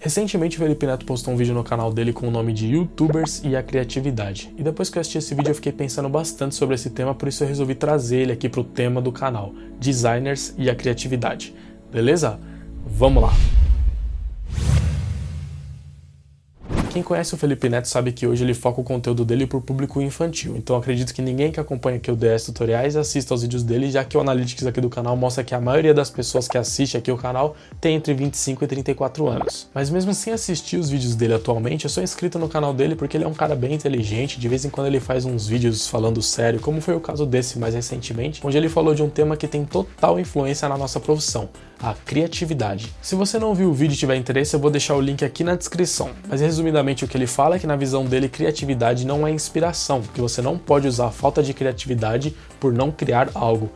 Recentemente o Felipe Neto postou um vídeo no canal dele com o nome de Youtubers e a Criatividade. E depois que eu assisti esse vídeo eu fiquei pensando bastante sobre esse tema, por isso eu resolvi trazer ele aqui para o tema do canal, Designers e a Criatividade. Beleza? Vamos lá! Quem conhece o Felipe Neto sabe que hoje ele foca o conteúdo dele para o público infantil, então acredito que ninguém que acompanha aqui o DS Tutoriais assista aos vídeos dele, já que o Analytics aqui do canal mostra que a maioria das pessoas que assiste aqui o canal tem entre 25 e 34 anos. Mas mesmo sem assistir os vídeos dele atualmente, eu sou inscrito no canal dele porque ele é um cara bem inteligente, de vez em quando ele faz uns vídeos falando sério, como foi o caso desse mais recentemente, onde ele falou de um tema que tem total influência na nossa profissão, a criatividade. Se você não viu o vídeo e tiver interesse, eu vou deixar o link aqui na descrição. Mas resumidamente o que ele fala é que na visão dele criatividade não é inspiração, que você não pode usar a falta de criatividade por não criar algo.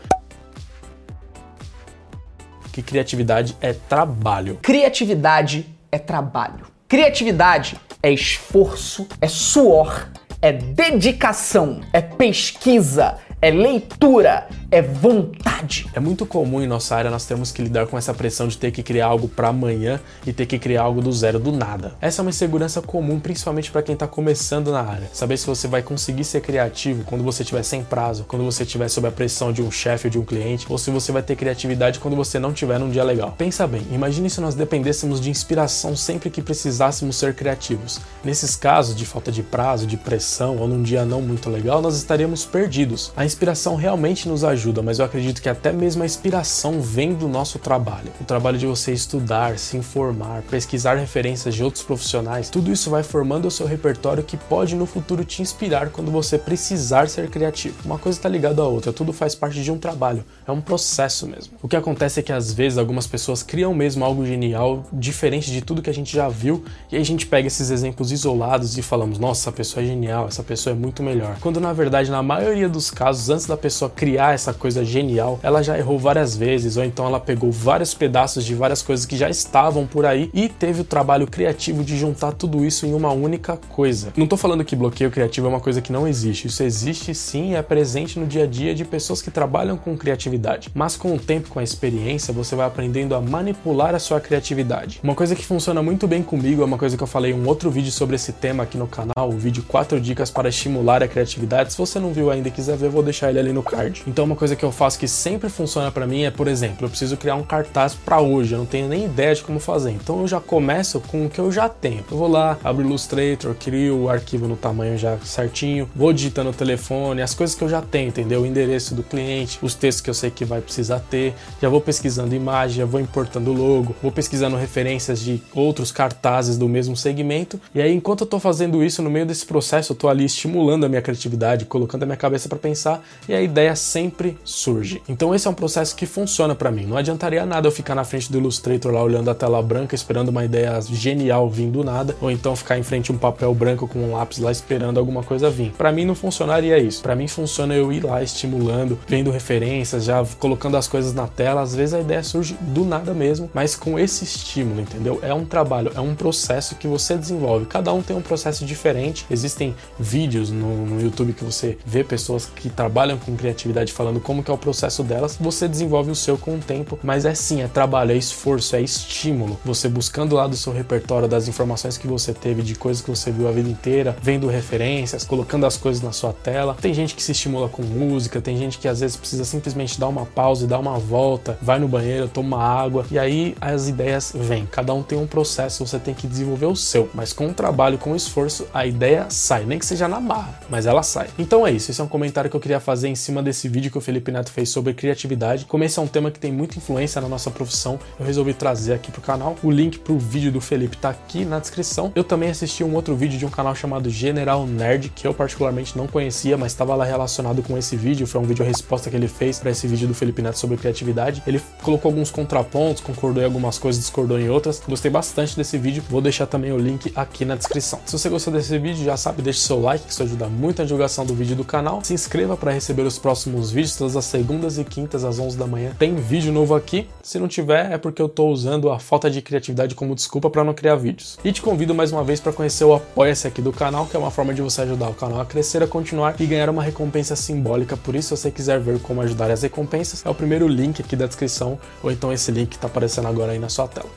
Que criatividade é trabalho. Criatividade é trabalho. Criatividade é esforço, é suor, é dedicação, é pesquisa, é leitura, é vontade. É muito comum em nossa área nós termos que lidar com essa pressão de ter que criar algo para amanhã e ter que criar algo do zero do nada. Essa é uma insegurança comum, principalmente para quem está começando na área. Saber se você vai conseguir ser criativo quando você estiver sem prazo, quando você estiver sob a pressão de um chefe ou de um cliente, ou se você vai ter criatividade quando você não tiver num dia legal. Pensa bem, imagine se nós dependêssemos de inspiração sempre que precisássemos ser criativos. Nesses casos de falta de prazo, de pressão ou num dia não muito legal, nós estaríamos perdidos. A inspiração realmente nos ajuda ajuda, mas eu acredito que até mesmo a inspiração vem do nosso trabalho. O trabalho de você estudar, se informar, pesquisar referências de outros profissionais, tudo isso vai formando o seu repertório que pode no futuro te inspirar quando você precisar ser criativo. Uma coisa está ligada à outra, tudo faz parte de um trabalho, é um processo mesmo. O que acontece é que às vezes algumas pessoas criam mesmo algo genial, diferente de tudo que a gente já viu, e a gente pega esses exemplos isolados e falamos: nossa, essa pessoa é genial, essa pessoa é muito melhor. Quando na verdade, na maioria dos casos, antes da pessoa criar essa essa coisa genial, ela já errou várias vezes, ou então ela pegou vários pedaços de várias coisas que já estavam por aí e teve o trabalho criativo de juntar tudo isso em uma única coisa. Não tô falando que bloqueio criativo é uma coisa que não existe, isso existe sim é presente no dia a dia de pessoas que trabalham com criatividade, mas com o tempo, com a experiência, você vai aprendendo a manipular a sua criatividade. Uma coisa que funciona muito bem comigo é uma coisa que eu falei em um outro vídeo sobre esse tema aqui no canal, o vídeo 4 dicas para estimular a criatividade. Se você não viu ainda e quiser ver, vou deixar ele ali no card. Então, uma coisa que eu faço que sempre funciona para mim é, por exemplo, eu preciso criar um cartaz para hoje, eu não tenho nem ideia de como fazer. Então eu já começo com o que eu já tenho. Eu vou lá, abro o Illustrator, crio o arquivo no tamanho já certinho, vou digitando o telefone, as coisas que eu já tenho, entendeu? O endereço do cliente, os textos que eu sei que vai precisar ter, já vou pesquisando imagem, já vou importando logo, vou pesquisando referências de outros cartazes do mesmo segmento. E aí, enquanto eu tô fazendo isso, no meio desse processo, eu tô ali estimulando a minha criatividade, colocando a minha cabeça para pensar, e a ideia sempre surge surge. Então esse é um processo que funciona para mim. Não adiantaria nada eu ficar na frente do Illustrator lá olhando a tela branca esperando uma ideia genial vir do nada, ou então ficar em frente a um papel branco com um lápis lá esperando alguma coisa vir. Para mim não funcionaria isso. Para mim funciona eu ir lá estimulando, vendo referências, já colocando as coisas na tela. Às vezes a ideia surge do nada mesmo, mas com esse estímulo, entendeu? É um trabalho, é um processo que você desenvolve. Cada um tem um processo diferente. Existem vídeos no, no YouTube que você vê pessoas que trabalham com criatividade falando como que é o processo delas, você desenvolve o seu com o tempo, mas é sim, é trabalho, é esforço, é estímulo. Você buscando lá do seu repertório das informações que você teve, de coisas que você viu a vida inteira, vendo referências, colocando as coisas na sua tela. Tem gente que se estimula com música, tem gente que às vezes precisa simplesmente dar uma pausa e dar uma volta, vai no banheiro, toma água, e aí as ideias vêm. Cada um tem um processo, você tem que desenvolver o seu, mas com o trabalho, com o esforço, a ideia sai, nem que seja na barra, mas ela sai. Então é isso, esse é um comentário que eu queria fazer em cima desse vídeo que o Felipe Neto fez sobre criatividade. Como esse é um tema que tem muita influência na nossa profissão, eu resolvi trazer aqui pro canal. O link pro vídeo do Felipe tá aqui na descrição. Eu também assisti um outro vídeo de um canal chamado General Nerd, que eu particularmente não conhecia, mas estava lá relacionado com esse vídeo. Foi um vídeo resposta que ele fez para esse vídeo do Felipe Neto sobre criatividade. Ele colocou alguns contrapontos, concordou em algumas coisas, discordou em outras. Gostei bastante desse vídeo. Vou deixar também o link aqui na descrição. Se você gostou desse vídeo, já sabe, deixe seu like, que isso ajuda muito a divulgação do vídeo do canal. Se inscreva para receber os próximos vídeos todas as segundas e quintas às 11 da manhã. Tem vídeo novo aqui. Se não tiver, é porque eu tô usando a falta de criatividade como desculpa para não criar vídeos. E te convido mais uma vez para conhecer o Apoia-se aqui do canal, que é uma forma de você ajudar o canal a crescer, a continuar e ganhar uma recompensa simbólica. Por isso, se você quiser ver como ajudar as recompensas, é o primeiro link aqui da descrição, ou então esse link que tá aparecendo agora aí na sua tela.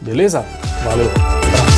Beleza? Valeu!